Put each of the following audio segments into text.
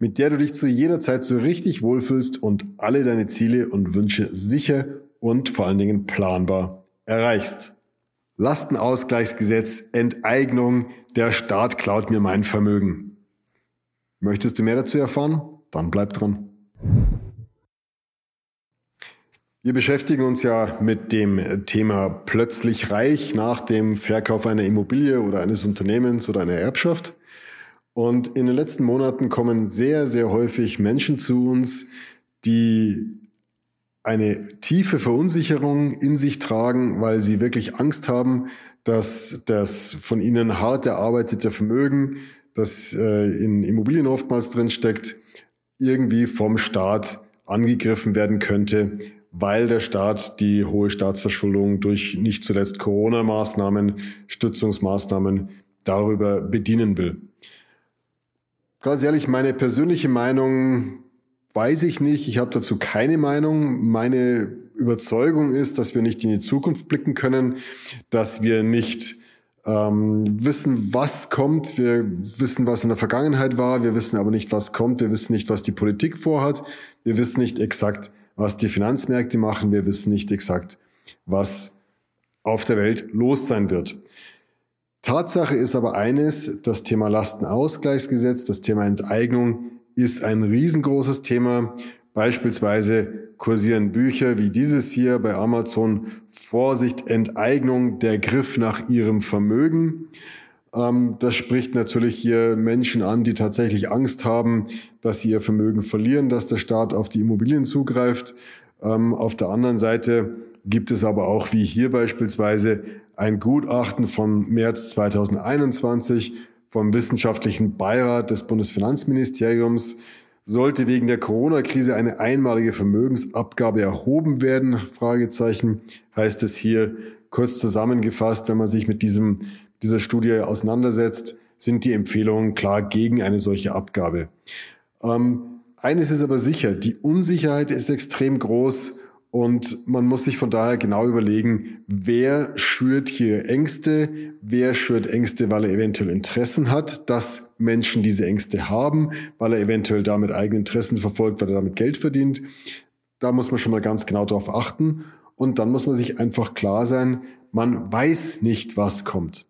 mit der du dich zu jeder Zeit so richtig wohlfühlst und alle deine Ziele und Wünsche sicher und vor allen Dingen planbar erreichst. Lastenausgleichsgesetz, Enteignung, der Staat klaut mir mein Vermögen. Möchtest du mehr dazu erfahren? Dann bleib dran. Wir beschäftigen uns ja mit dem Thema plötzlich reich nach dem Verkauf einer Immobilie oder eines Unternehmens oder einer Erbschaft. Und in den letzten Monaten kommen sehr, sehr häufig Menschen zu uns, die eine tiefe Verunsicherung in sich tragen, weil sie wirklich Angst haben, dass das von ihnen hart erarbeitete Vermögen, das äh, in Immobilien oftmals drinsteckt, irgendwie vom Staat angegriffen werden könnte, weil der Staat die hohe Staatsverschuldung durch nicht zuletzt Corona-Maßnahmen, Stützungsmaßnahmen darüber bedienen will. Ganz ehrlich, meine persönliche Meinung weiß ich nicht. Ich habe dazu keine Meinung. Meine Überzeugung ist, dass wir nicht in die Zukunft blicken können, dass wir nicht ähm, wissen, was kommt. Wir wissen, was in der Vergangenheit war. Wir wissen aber nicht, was kommt. Wir wissen nicht, was die Politik vorhat. Wir wissen nicht exakt, was die Finanzmärkte machen. Wir wissen nicht exakt, was auf der Welt los sein wird. Tatsache ist aber eines, das Thema Lastenausgleichsgesetz, das Thema Enteignung ist ein riesengroßes Thema. Beispielsweise kursieren Bücher wie dieses hier bei Amazon Vorsicht, Enteignung, der Griff nach ihrem Vermögen. Ähm, das spricht natürlich hier Menschen an, die tatsächlich Angst haben, dass sie ihr Vermögen verlieren, dass der Staat auf die Immobilien zugreift. Ähm, auf der anderen Seite gibt es aber auch, wie hier beispielsweise, ein Gutachten von März 2021 vom Wissenschaftlichen Beirat des Bundesfinanzministeriums. Sollte wegen der Corona-Krise eine einmalige Vermögensabgabe erhoben werden? Fragezeichen heißt es hier kurz zusammengefasst, wenn man sich mit diesem, dieser Studie auseinandersetzt, sind die Empfehlungen klar gegen eine solche Abgabe. Ähm, eines ist aber sicher, die Unsicherheit ist extrem groß und man muss sich von daher genau überlegen, wer schürt hier Ängste, wer schürt Ängste, weil er eventuell Interessen hat, dass Menschen diese Ängste haben, weil er eventuell damit eigene Interessen verfolgt, weil er damit Geld verdient. Da muss man schon mal ganz genau darauf achten. Und dann muss man sich einfach klar sein, man weiß nicht, was kommt.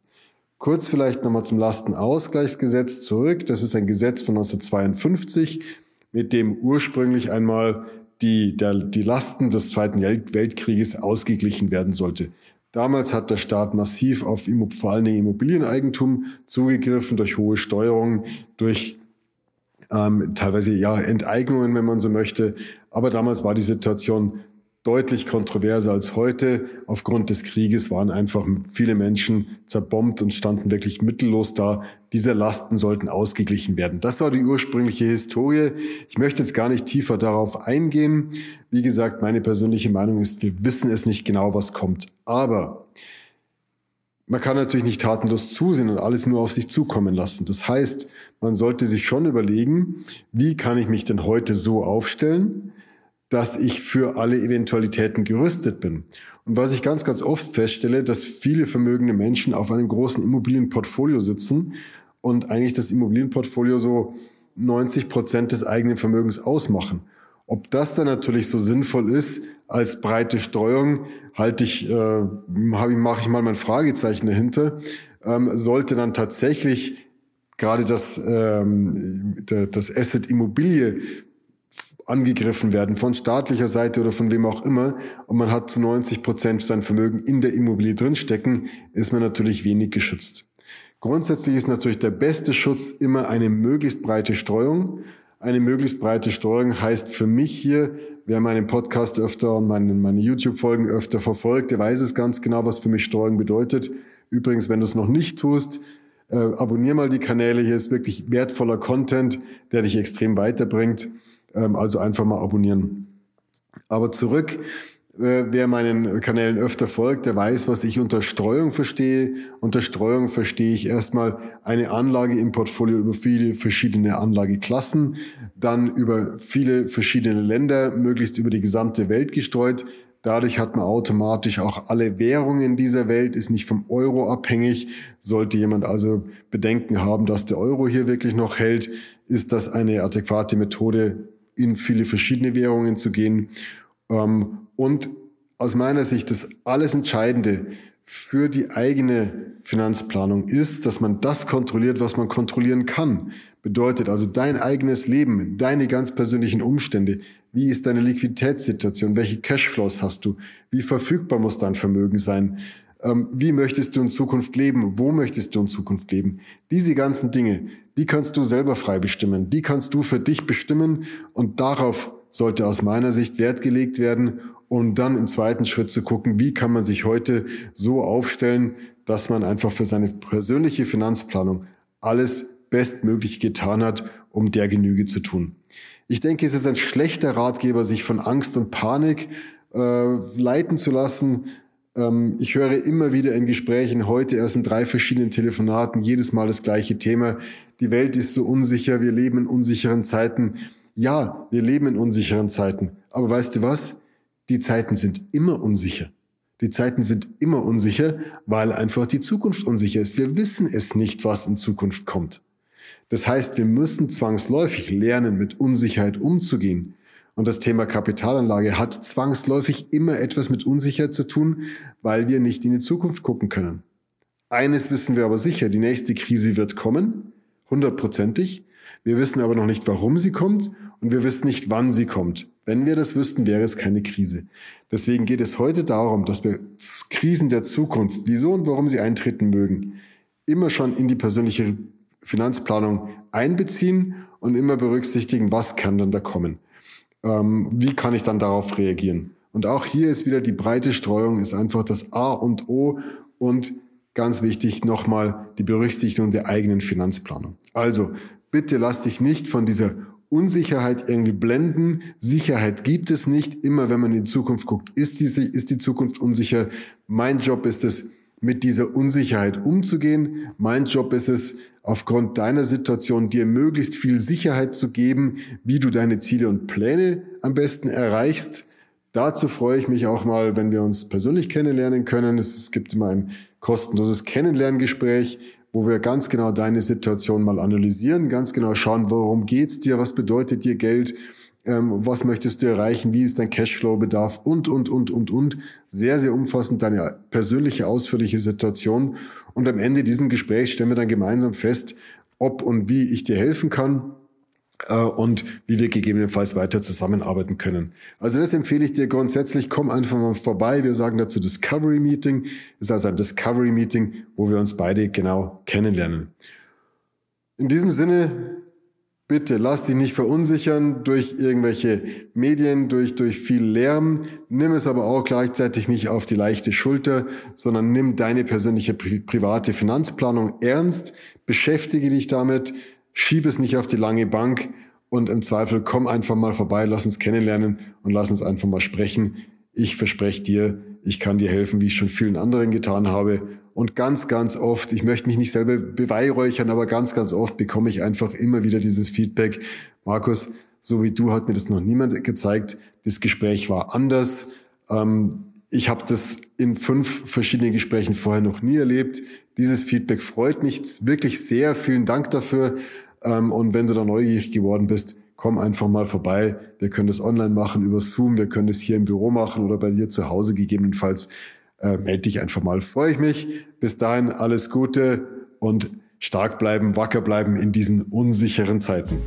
Kurz vielleicht nochmal zum Lastenausgleichsgesetz zurück. Das ist ein Gesetz von 1952, mit dem ursprünglich einmal die, der, die Lasten des Zweiten Weltkrieges ausgeglichen werden sollte. Damals hat der Staat massiv auf vor allen Dingen Immobilieneigentum zugegriffen durch hohe Steuerungen, durch ähm, teilweise ja Enteignungen, wenn man so möchte. Aber damals war die Situation deutlich kontroverser als heute. Aufgrund des Krieges waren einfach viele Menschen zerbombt und standen wirklich mittellos da. Diese Lasten sollten ausgeglichen werden. Das war die ursprüngliche Historie. Ich möchte jetzt gar nicht tiefer darauf eingehen. Wie gesagt, meine persönliche Meinung ist, wir wissen es nicht genau, was kommt. Aber man kann natürlich nicht tatenlos zusehen und alles nur auf sich zukommen lassen. Das heißt, man sollte sich schon überlegen, wie kann ich mich denn heute so aufstellen, dass ich für alle Eventualitäten gerüstet bin. Und was ich ganz, ganz oft feststelle, dass viele vermögende Menschen auf einem großen Immobilienportfolio sitzen und eigentlich das Immobilienportfolio so 90 Prozent des eigenen Vermögens ausmachen. Ob das dann natürlich so sinnvoll ist als breite Steuerung, halte ich, äh, ich, mache ich mal mein Fragezeichen dahinter. Ähm, sollte dann tatsächlich gerade das, ähm, das Asset Immobilie angegriffen werden, von staatlicher Seite oder von wem auch immer, und man hat zu 90 Prozent sein Vermögen in der Immobilie drinstecken, ist man natürlich wenig geschützt. Grundsätzlich ist natürlich der beste Schutz immer eine möglichst breite Streuung. Eine möglichst breite Streuung heißt für mich hier, wer meinen Podcast öfter und meine, meine YouTube-Folgen öfter verfolgt, der weiß es ganz genau, was für mich Streuung bedeutet. Übrigens, wenn du es noch nicht tust, Äh, abonnier mal die Kanäle, hier ist wirklich wertvoller Content, der dich extrem weiterbringt. Ähm, also einfach mal abonnieren. Aber zurück äh, wer meinen Kanälen öfter folgt, der weiß, was ich unter Streuung verstehe. Unter Streuung verstehe ich erstmal eine Anlage im Portfolio über viele verschiedene Anlageklassen, dann über viele verschiedene Länder, möglichst über die gesamte Welt gestreut. Dadurch hat man automatisch auch alle Währungen dieser Welt, ist nicht vom Euro abhängig. Sollte jemand also Bedenken haben, dass der Euro hier wirklich noch hält, ist das eine adäquate Methode, in viele verschiedene Währungen zu gehen. Ähm, und aus meiner Sicht das alles Entscheidende für die eigene Finanzplanung ist, dass man das kontrolliert, was man kontrollieren kann. Bedeutet also dein eigenes Leben, deine ganz persönlichen Umstände. Wie ist deine Liquiditätssituation? Welche Cashflows hast du? Wie verfügbar muss dein Vermögen sein? Ähm, wie möchtest du in Zukunft leben? Wo möchtest du in Zukunft leben? Diese ganzen Dinge, die kannst du selber frei bestimmen. Die kannst du für dich bestimmen und darauf sollte aus meiner Sicht Wert gelegt werden und dann im zweiten Schritt zu gucken, wie kann man sich heute so aufstellen, dass man einfach für seine persönliche Finanzplanung alles bestmöglich getan hat, um der Genüge zu tun. Ich denke, es ist ein schlechter Ratgeber, sich von Angst und Panik äh, leiten zu lassen. Ähm, ich höre immer wieder in Gesprächen, heute erst in drei verschiedenen Telefonaten, jedes Mal das gleiche Thema. Die Welt ist so unsicher, wir leben in unsicheren Zeiten. Ja, wir leben in unsicheren Zeiten. Aber weißt du was? Die Zeiten sind immer unsicher. Die Zeiten sind immer unsicher, weil einfach die Zukunft unsicher ist. Wir wissen es nicht, was in Zukunft kommt. Das heißt, wir müssen zwangsläufig lernen, mit Unsicherheit umzugehen. Und das Thema Kapitalanlage hat zwangsläufig immer etwas mit Unsicherheit zu tun, weil wir nicht in die Zukunft gucken können. Eines wissen wir aber sicher, die nächste Krise wird kommen, hundertprozentig. Wir wissen aber noch nicht, warum sie kommt und wir wissen nicht, wann sie kommt. Wenn wir das wüssten, wäre es keine Krise. Deswegen geht es heute darum, dass wir Krisen der Zukunft, wieso und warum sie eintreten mögen, immer schon in die persönliche Finanzplanung einbeziehen und immer berücksichtigen, was kann dann da kommen. Ähm, wie kann ich dann darauf reagieren? Und auch hier ist wieder die breite Streuung, ist einfach das A und O und ganz wichtig nochmal die Berücksichtigung der eigenen Finanzplanung. Also bitte lass dich nicht von dieser Unsicherheit irgendwie blenden. Sicherheit gibt es nicht. Immer wenn man in die Zukunft guckt, ist die, ist die Zukunft unsicher. Mein Job ist es, mit dieser Unsicherheit umzugehen. Mein Job ist es, aufgrund deiner Situation dir möglichst viel Sicherheit zu geben, wie du deine Ziele und Pläne am besten erreichst. Dazu freue ich mich auch mal, wenn wir uns persönlich kennenlernen können. Es gibt immer ein kostenloses Kennenlerngespräch, wo wir ganz genau deine Situation mal analysieren, ganz genau schauen, worum geht's dir, was bedeutet dir Geld, ähm, was möchtest du erreichen, wie ist dein Cashflow-Bedarf und, und, und, und, und. Sehr, sehr umfassend deine persönliche, ausführliche Situation. Und am Ende dieses Gesprächs stellen wir dann gemeinsam fest, ob und wie ich dir helfen kann äh, und wie wir gegebenenfalls weiter zusammenarbeiten können. Also das empfehle ich dir grundsätzlich. Komm einfach mal vorbei. Wir sagen dazu Discovery Meeting. Ist also ein Discovery Meeting, wo wir uns beide genau kennenlernen. In diesem Sinne, bitte lass dich nicht verunsichern durch irgendwelche Medien, durch, durch viel Lärm. Nimm es aber auch gleichzeitig nicht auf die leichte Schulter, sondern nimm deine persönliche private Finanzplanung ernst. Beschäftige dich damit schieb es nicht auf die lange Bank und im Zweifel komm einfach mal vorbei, lass uns kennenlernen und lass uns einfach mal sprechen. Ich verspreche dir, ich kann dir helfen, wie ich schon vielen anderen getan habe. Und ganz, ganz oft, ich möchte mich nicht selber beweihräuchern, aber ganz, ganz oft bekomme ich einfach immer wieder dieses Feedback. Markus, so wie du hat mir das noch niemand gezeigt. Das Gespräch war anders. Ähm, ich habe das in fünf verschiedenen Gesprächen vorher noch nie erlebt. Dieses Feedback freut mich wirklich sehr. Vielen Dank dafür. Ähm, und wenn du da neugierig geworden bist, komm einfach mal vorbei. Wir können das online machen über Zoom. Wir können das hier im Büro machen oder bei dir zu Hause gegebenenfalls. Äh, melde dich einfach mal. Freue ich mich. Bis dahin alles Gute und stark bleiben, wacker bleiben in diesen unsicheren Zeiten.